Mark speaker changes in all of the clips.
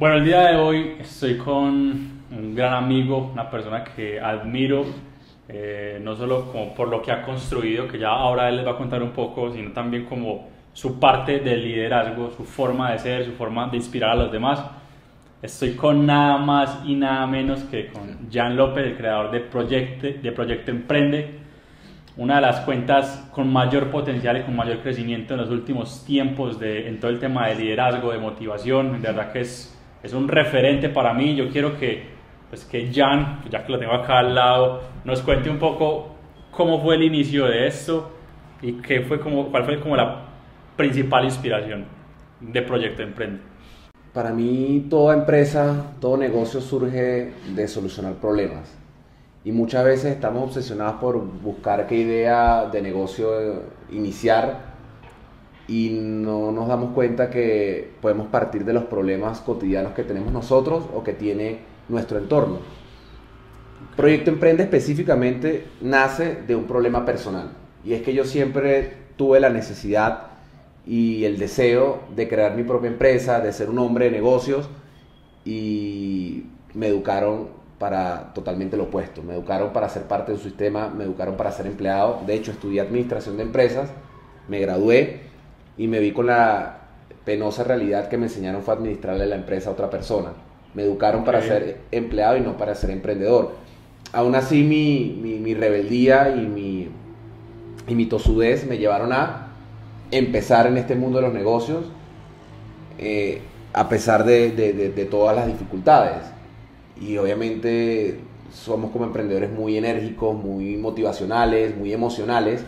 Speaker 1: Bueno, el día de hoy estoy con un gran amigo, una persona que admiro, eh, no solo como por lo que ha construido, que ya ahora él les va a contar un poco, sino también como su parte de liderazgo, su forma de ser, su forma de inspirar a los demás. Estoy con nada más y nada menos que con Jan López, el creador de Proyecto, de Proyecto Emprende, una de las cuentas con mayor potencial y con mayor crecimiento en los últimos tiempos de, en todo el tema de liderazgo, de motivación. De verdad que es es un referente para mí. Yo quiero que, pues que Jan, ya que lo tengo acá al lado, nos cuente un poco cómo fue el inicio de esto y qué fue como, cuál fue como la principal inspiración de Proyecto Emprende.
Speaker 2: Para mí toda empresa, todo negocio surge de solucionar problemas. Y muchas veces estamos obsesionados por buscar qué idea de negocio iniciar y no nos damos cuenta que podemos partir de los problemas cotidianos que tenemos nosotros o que tiene nuestro entorno. Proyecto Emprende específicamente nace de un problema personal y es que yo siempre tuve la necesidad y el deseo de crear mi propia empresa, de ser un hombre de negocios y me educaron para totalmente lo opuesto. Me educaron para ser parte de un sistema, me educaron para ser empleado. De hecho, estudié administración de empresas, me gradué y me vi con la penosa realidad que me enseñaron fue administrarle la empresa a otra persona. Me educaron para ser empleado y no para ser emprendedor. Aún así mi, mi, rebeldía y mi, y mi tosudez me llevaron a empezar en este mundo de los negocios eh, a pesar de, de, de todas las dificultades. Y obviamente somos como emprendedores muy enérgicos, muy motivacionales, muy emocionales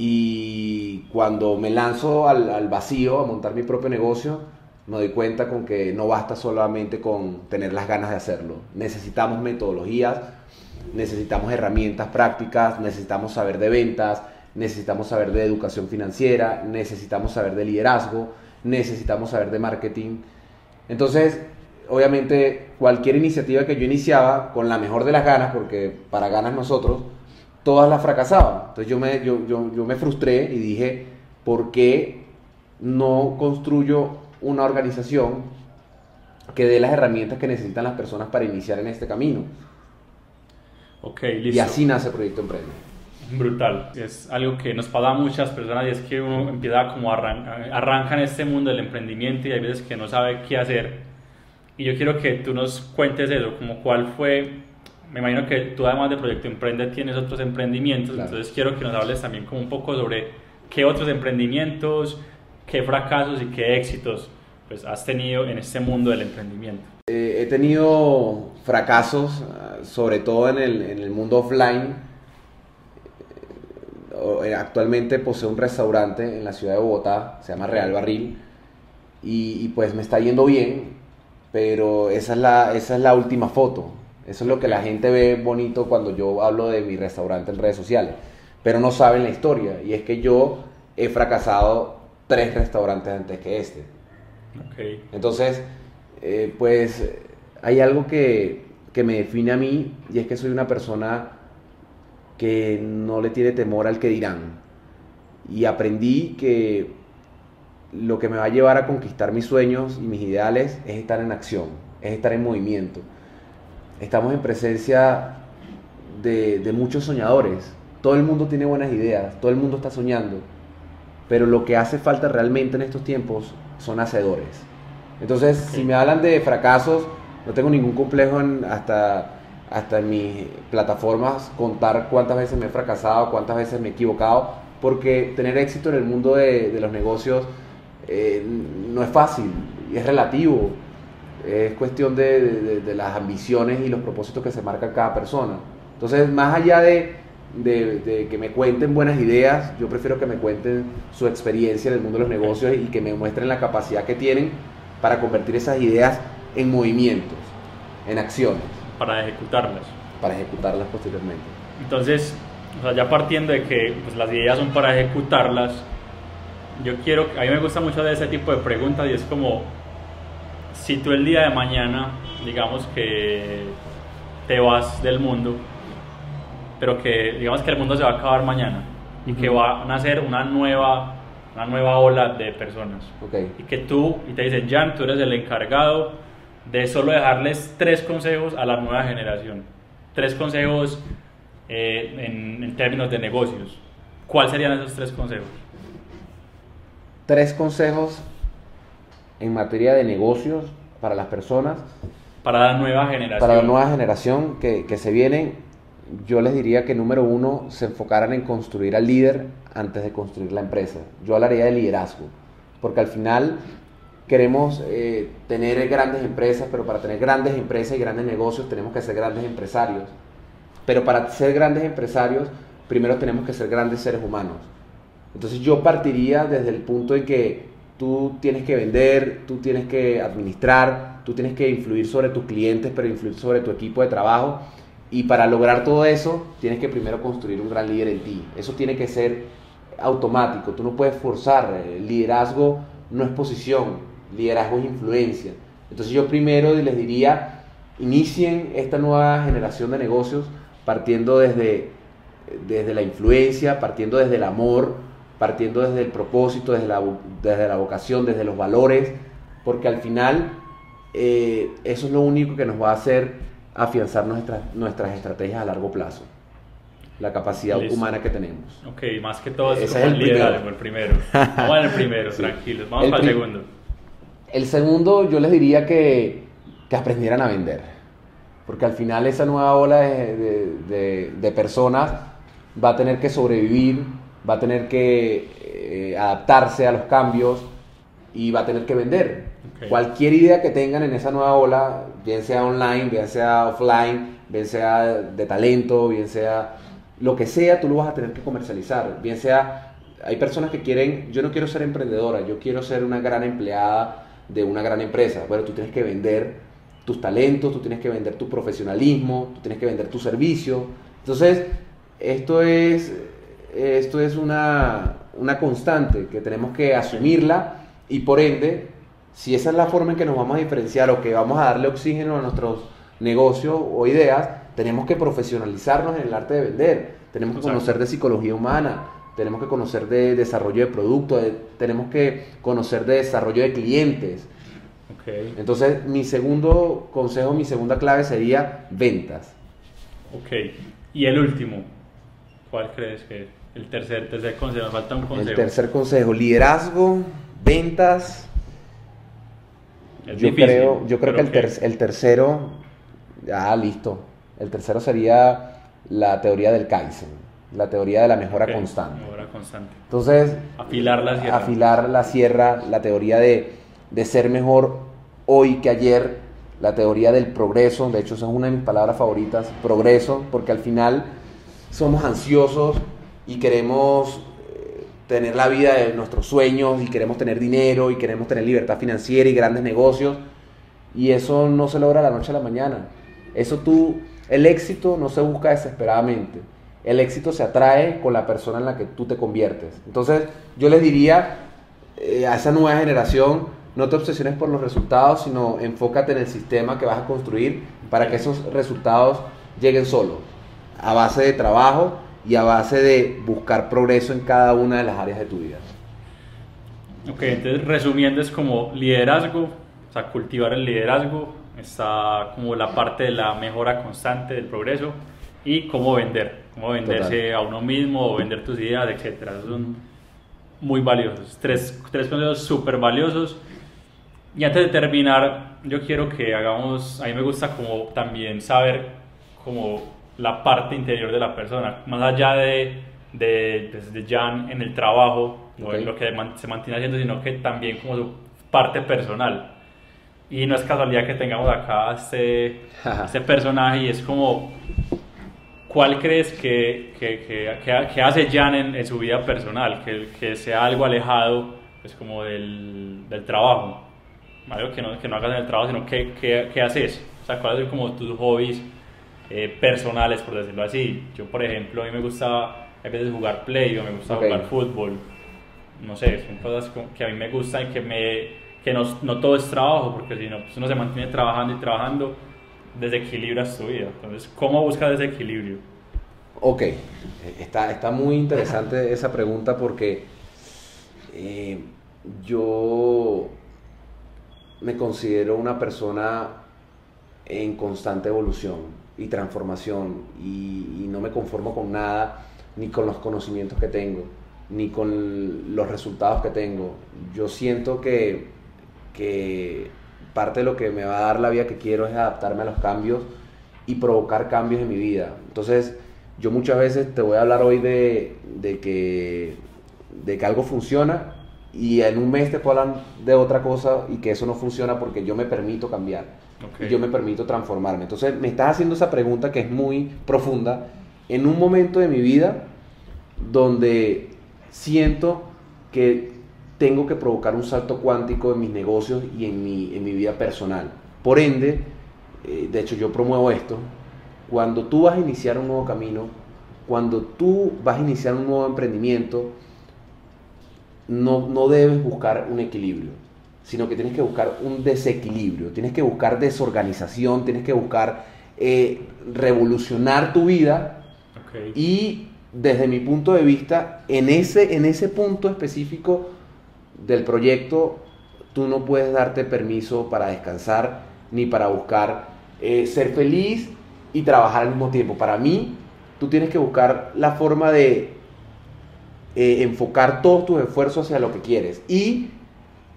Speaker 2: y cuando me lanzo al, vacío a montar mi propio negocio, me doy cuenta con que no basta solamente con tener las ganas de hacerlo. Necesitamos metodologías, necesitamos herramientas prácticas, necesitamos saber de ventas, necesitamos saber de educación financiera, necesitamos saber de liderazgo, necesitamos saber de marketing. Entonces, obviamente, cualquier iniciativa que yo iniciaba, con la mejor de las ganas, porque para ganas nosotros, todas las fracasaban. Entonces yo me, yo, yo, yo me frustré y dije, ¿por qué no construyo una organización que dé las herramientas que necesitan las personas para iniciar en este camino?
Speaker 1: Ok, listo.
Speaker 2: Y así nace Proyecto Emprende.
Speaker 1: Brutal. Es algo que nos pasa a muchas personas y es que uno empieza como arranca, arranca en este mundo del emprendimiento y hay veces que no sabe qué hacer. Y yo quiero que tú nos cuentes eso, como cuál fue me imagino que tú además de Proyecto Emprende tienes otros emprendimientos, entonces quiero que nos hables también como un poco sobre qué otros emprendimientos, qué fracasos y qué éxitos pues, has tenido en este mundo del emprendimiento.
Speaker 2: Eh, he tenido fracasos, ah, sobre todo en el, en el mundo offline. Eh, actualmente poseo un restaurante en la ciudad de Bogotá, se llama Real Barril, y, y pues me está yendo bien, pero esa es la, esa es la última foto eso es lo que la gente ve bonito cuando yo hablo de mi restaurante en redes sociales. Pero no saben la historia. Y es que yo he fracasado tres restaurantes antes que este. Entonces, eh, pues hay algo que, que me define a mí y es que soy una persona que no le tiene temor al que dirán. Y aprendí que lo que me va a llevar a conquistar mis sueños y mis ideales es estar en acción, es estar en movimiento estamos en presencia de, muchos soñadores. Todo el mundo tiene buenas ideas, todo el mundo está soñando, pero lo que hace falta realmente en estos tiempos son hacedores. Entonces, si me hablan de fracasos, no tengo ningún complejo en hasta, hasta en mis plataformas contar cuántas veces me he fracasado, cuántas veces me he equivocado, porque tener éxito en el mundo de, los negocios eh, no es fácil y es relativo es cuestión de, las ambiciones y los propósitos que se marca cada persona. Entonces, más allá de, que me cuenten buenas ideas, yo prefiero que me cuenten su experiencia en el mundo de los negocios y que me muestren la capacidad que tienen para convertir esas ideas en movimientos, en acciones.
Speaker 1: Para ejecutarlas.
Speaker 2: Para ejecutarlas posteriormente.
Speaker 1: Entonces, ya partiendo de que pues, las ideas son para ejecutarlas, yo quiero, a mí me gusta mucho de ese tipo de preguntas y es como, si tú el día de mañana, digamos que te vas del mundo, pero que digamos que el mundo se va a acabar mañana y que va a nacer una nueva, una nueva ola de personas.
Speaker 2: Okay.
Speaker 1: Y que tú, y te dicen, Jan, tú eres el encargado de solo dejarles tres consejos a la nueva generación, tres consejos eh, en, en términos de negocios, ¿cuáles serían esos tres consejos?
Speaker 2: Tres consejos en materia de negocios para las personas.
Speaker 1: Para la nueva generación.
Speaker 2: Para la nueva generación que, que se viene, yo les diría que número uno, se enfocaran en construir al líder antes de construir la empresa. Yo hablaría de liderazgo, porque al final queremos eh, tener grandes empresas, pero para tener grandes empresas y grandes negocios tenemos que ser grandes empresarios. Pero para ser grandes empresarios, primero tenemos que ser grandes seres humanos. Entonces yo partiría desde el punto en que tú tienes que vender, tú tienes que administrar, tú tienes que influir sobre tus clientes, pero influir sobre tu equipo de trabajo. Y para lograr todo eso, tienes que primero construir un gran líder en ti. Eso tiene que ser automático, tú no puedes forzar. El liderazgo no es posición, liderazgo es influencia. Entonces yo primero les diría, inicien esta nueva generación de negocios partiendo desde, desde la influencia, partiendo desde el amor, partiendo desde el propósito, desde la, desde la vocación, desde los valores, porque al final eh, eso es lo único que nos va a hacer afianzar nuestras, nuestras estrategias a largo plazo. La capacidad humana que tenemos.
Speaker 1: Ok, más que todo es, el, primero. el primero. Vamos al primero, tranquilos. Vamos para el segundo.
Speaker 2: El segundo, yo les diría que, que, aprendieran a vender. Porque al final esa nueva ola de, de, de personas va a tener que sobrevivir va a tener que eh, adaptarse a los cambios y va a tener que vender. Cualquier idea que tengan en esa nueva ola, bien sea online, bien sea offline, bien sea de talento, bien sea lo que sea, tú lo vas a tener que comercializar. Bien sea, hay personas que quieren, yo no quiero ser emprendedora, yo quiero ser una gran empleada de una gran empresa. Bueno, tú tienes que vender tus talentos, tú tienes que vender tu profesionalismo, tú tienes que vender tu servicio. Entonces, esto es esto es una, constante que tenemos que asumirla y por ende, si esa es la forma en que nos vamos a diferenciar o que vamos a darle oxígeno a nuestros negocios o ideas, tenemos que profesionalizarnos en el arte de vender, tenemos que conocer de psicología humana, tenemos que conocer de desarrollo de productos, tenemos que conocer de desarrollo de clientes. Entonces, mi segundo consejo, mi segunda clave sería ventas.
Speaker 1: Ok. Y el último, ¿cuál crees que es? El tercer, tercer consejo, falta un consejo.
Speaker 2: El tercer consejo, liderazgo, ventas. yo creo, yo creo que el, el tercero, ah, listo. El tercero sería la teoría del Kaizen, la teoría de la mejora constante.
Speaker 1: Mejora constante.
Speaker 2: Entonces,
Speaker 1: afilar la sierra.
Speaker 2: Afilar la sierra, la teoría de, de ser mejor hoy que ayer, la teoría del progreso, de hecho esa es una de mis palabras favoritas, progreso, porque al final somos ansiosos y queremos eh, tener la vida de nuestros sueños y queremos tener dinero y queremos tener libertad financiera y grandes negocios y eso no se logra la noche a la mañana. Eso tú, el éxito no se busca desesperadamente. El éxito se atrae con la persona en la que tú te conviertes. Entonces, yo les diría eh, a esa nueva generación, no te obsesiones por los resultados, sino enfócate en el sistema que vas a construir para que esos resultados lleguen solos, a base de trabajo y a base de buscar progreso en cada una de las áreas de tu vida.
Speaker 1: Ok, entonces resumiendo es como liderazgo, o sea, cultivar el liderazgo, está como la parte de la mejora constante del progreso y cómo vender, cómo venderse a uno mismo vender tus ideas, etc. Son muy valiosos, tres, tres consejos súper valiosos. Y antes de terminar, yo quiero que hagamos, a mí me gusta como también saber como la parte interior de la persona, más allá de, de, pues, de Jan en el trabajo o en lo que se mantiene haciendo, sino que también como su parte personal. Y no es casualidad que tengamos acá este, este personaje y es como, ¿cuál crees que, que, que, hace Jan en, su vida personal? Que, que sea algo alejado pues como del, del trabajo. Algo que no, que no hagas en el trabajo, sino que, que, haces. O sea, ¿cuáles son como tus hobbies? Eh, personales, por decirlo así. Yo, por ejemplo, a mí me gusta a veces jugar play o me gusta jugar fútbol. No sé, son cosas que a mí me gustan y que, me, que no, no todo es trabajo, porque si no, pues uno se mantiene trabajando y trabajando, desequilibras tu vida. Entonces, ¿cómo buscas ese equilibrio?
Speaker 2: Ok, está, está muy interesante esa pregunta porque eh, yo me considero una persona en constante evolución y transformación y, no me conformo con nada, ni con los conocimientos que tengo, ni con los resultados que tengo. Yo siento que, que parte de lo que me va a dar la vida que quiero es adaptarme a los cambios y provocar cambios en mi vida. Entonces, yo muchas veces te voy a hablar hoy de, de, que, de que algo funciona y en un mes te puedo hablar de otra cosa y que eso no funciona porque yo me permito cambiar y yo me permito transformarme. Entonces me estás haciendo esa pregunta que es muy profunda en un momento de mi vida donde siento que tengo que provocar un salto cuántico en mis negocios y en mi, en mi vida personal. Por ende, eh, de hecho yo promuevo esto, cuando tú vas a iniciar un nuevo camino, cuando tú vas a iniciar un nuevo emprendimiento, no, no debes buscar un equilibrio, sino que tienes que buscar un desequilibrio, tienes que buscar desorganización, tienes que buscar eh, revolucionar tu vida y desde mi punto de vista, en ese, en ese punto específico del proyecto, tú no puedes darte permiso para descansar ni para buscar eh, ser feliz y trabajar al mismo tiempo. Para mí, tú tienes que buscar la forma de eh, enfocar todos tus esfuerzos hacia lo que quieres y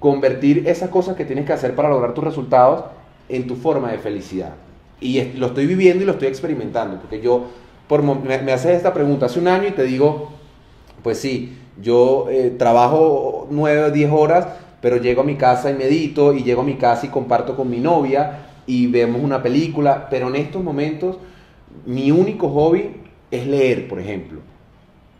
Speaker 2: convertir esas cosas que tienes que hacer para lograr tus resultados en tu forma de felicidad. Y lo estoy viviendo y lo estoy experimentando, porque yo, por, me, me haces esta pregunta hace un año y te digo, pues sí, yo eh, trabajo 9 o 10 horas, pero llego a mi casa y medito, y llego a mi casa y comparto con mi novia, y vemos una película, pero en estos momentos mi único hobby es leer, por ejemplo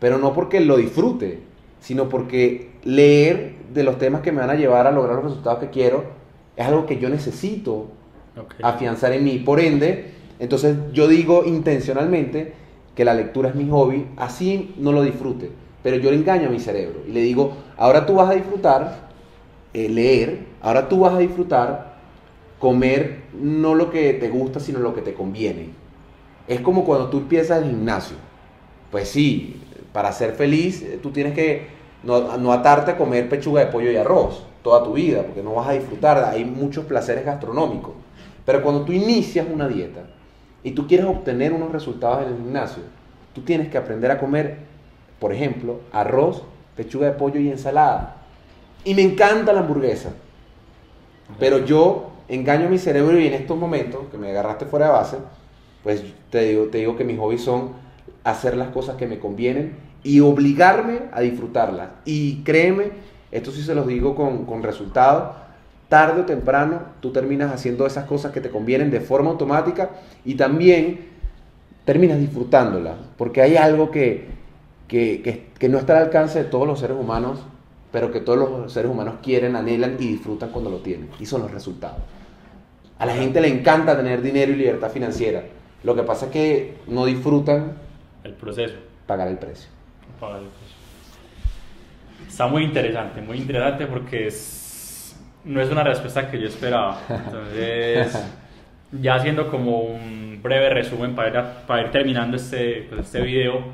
Speaker 2: pero no porque lo disfrute, sino porque leer de los temas que me van a llevar a lograr los resultados que quiero es algo que yo necesito afianzar en mí. Por ende, entonces yo digo intencionalmente que la lectura es mi hobby, así no lo disfrute, pero yo le engaño a mi cerebro y le digo, ahora tú vas a disfrutar eh, leer, ahora tú vas a disfrutar comer no lo que te gusta, sino lo que te conviene. Es como cuando tú empiezas el gimnasio. Pues sí, para ser feliz, eh, tú tienes que no, atarte a comer pechuga de pollo y arroz toda tu vida, porque no vas a disfrutar, hay muchos placeres gastronómicos. Pero cuando tú inicias una dieta y tú quieres obtener unos resultados en el gimnasio, tú tienes que aprender a comer, por ejemplo, arroz, pechuga de pollo y ensalada. Y me encanta la hamburguesa. Pero yo engaño a mi cerebro y en estos momentos, que me agarraste fuera de base, pues te digo, te digo que mis hobbies son hacer las cosas que me convienen y obligarme a disfrutarlas. Y créeme, esto sí se los digo con, con resultados, tarde o temprano tú terminas haciendo esas cosas que te convienen de forma automática y también terminas disfrutándolas, porque hay algo que, que, que, no está al alcance de todos los seres humanos, pero que todos los seres humanos quieren, anhelan y disfrutan cuando lo tienen, y son los resultados. A la gente le encanta tener dinero y libertad financiera. Lo que pasa es que no disfrutan
Speaker 1: el proceso.
Speaker 2: Pagar el precio.
Speaker 1: Pagar el precio. Está muy interesante, muy interesante porque es, no es una respuesta que yo esperaba. Entonces, ya haciendo como un breve resumen para ir, para ir terminando este, pues este video,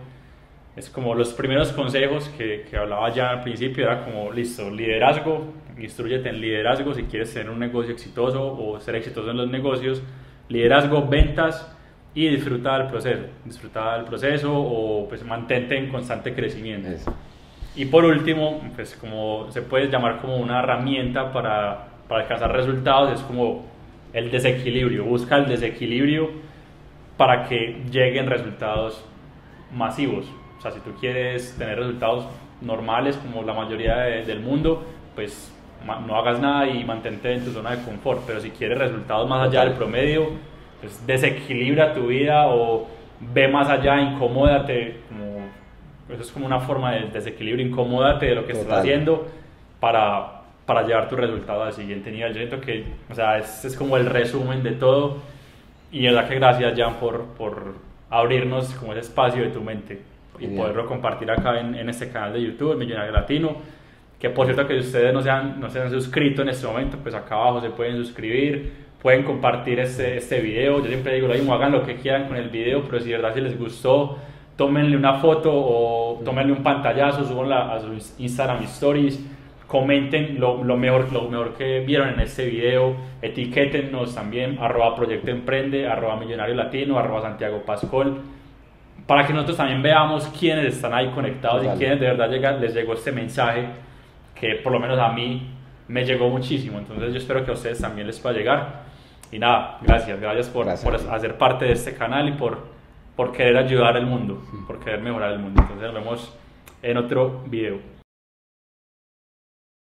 Speaker 1: es como los primeros consejos que, que, hablaba ya al principio, era como, listo, liderazgo, instruyete en liderazgo si quieres tener un negocio exitoso o ser exitoso en los negocios, liderazgo, ventas, y disfruta del proceso, disfruta del proceso o pues mantente en constante crecimiento. Y por último, pues como se puede llamar como una herramienta para, para alcanzar resultados, es como el desequilibrio, busca el desequilibrio para que lleguen resultados masivos. O sea, si tú quieres tener resultados normales como la mayoría del mundo, pues no hagas nada y mantente en tu zona de confort. Pero si quieres resultados más allá del promedio, pues, desequilibra tu vida o ve más allá, incomódate, como, eso es como una forma de desequilibrio, incomódate de lo que estás haciendo para, para llevar tu resultado al siguiente nivel. Yo siento que, o sea, es, es como el resumen de todo y es verdad que gracias Jan por, por abrirnos como ese espacio de tu mente y poderlo compartir acá en, en, este canal de YouTube, Millonario Latino. Que por cierto, que ustedes no se, han, no se han suscrito en este momento, pues acá abajo se pueden suscribir pueden compartir este, este video. Yo siempre digo lo mismo, hagan lo que quieran con el video, pero si de verdad si les gustó, tómenle una foto o tómenle un pantallazo, subanla a sus Instagram Stories, comenten lo, lo, mejor, lo mejor que vieron en este video, etiquétennos también, arroba Proyecto Emprende, arroba Millonario Latino, arroba Santiago Pascol, para que nosotros también veamos quiénes están ahí conectados y quiénes de verdad llega, les llegó este mensaje que por lo menos a mí me llegó muchísimo, entonces yo espero que a ustedes también les pueda llegar. Y nada, gracias, gracias por, por hacer parte de este canal y por, por querer ayudar al mundo, por querer mejorar el mundo. Entonces nos vemos en otro video.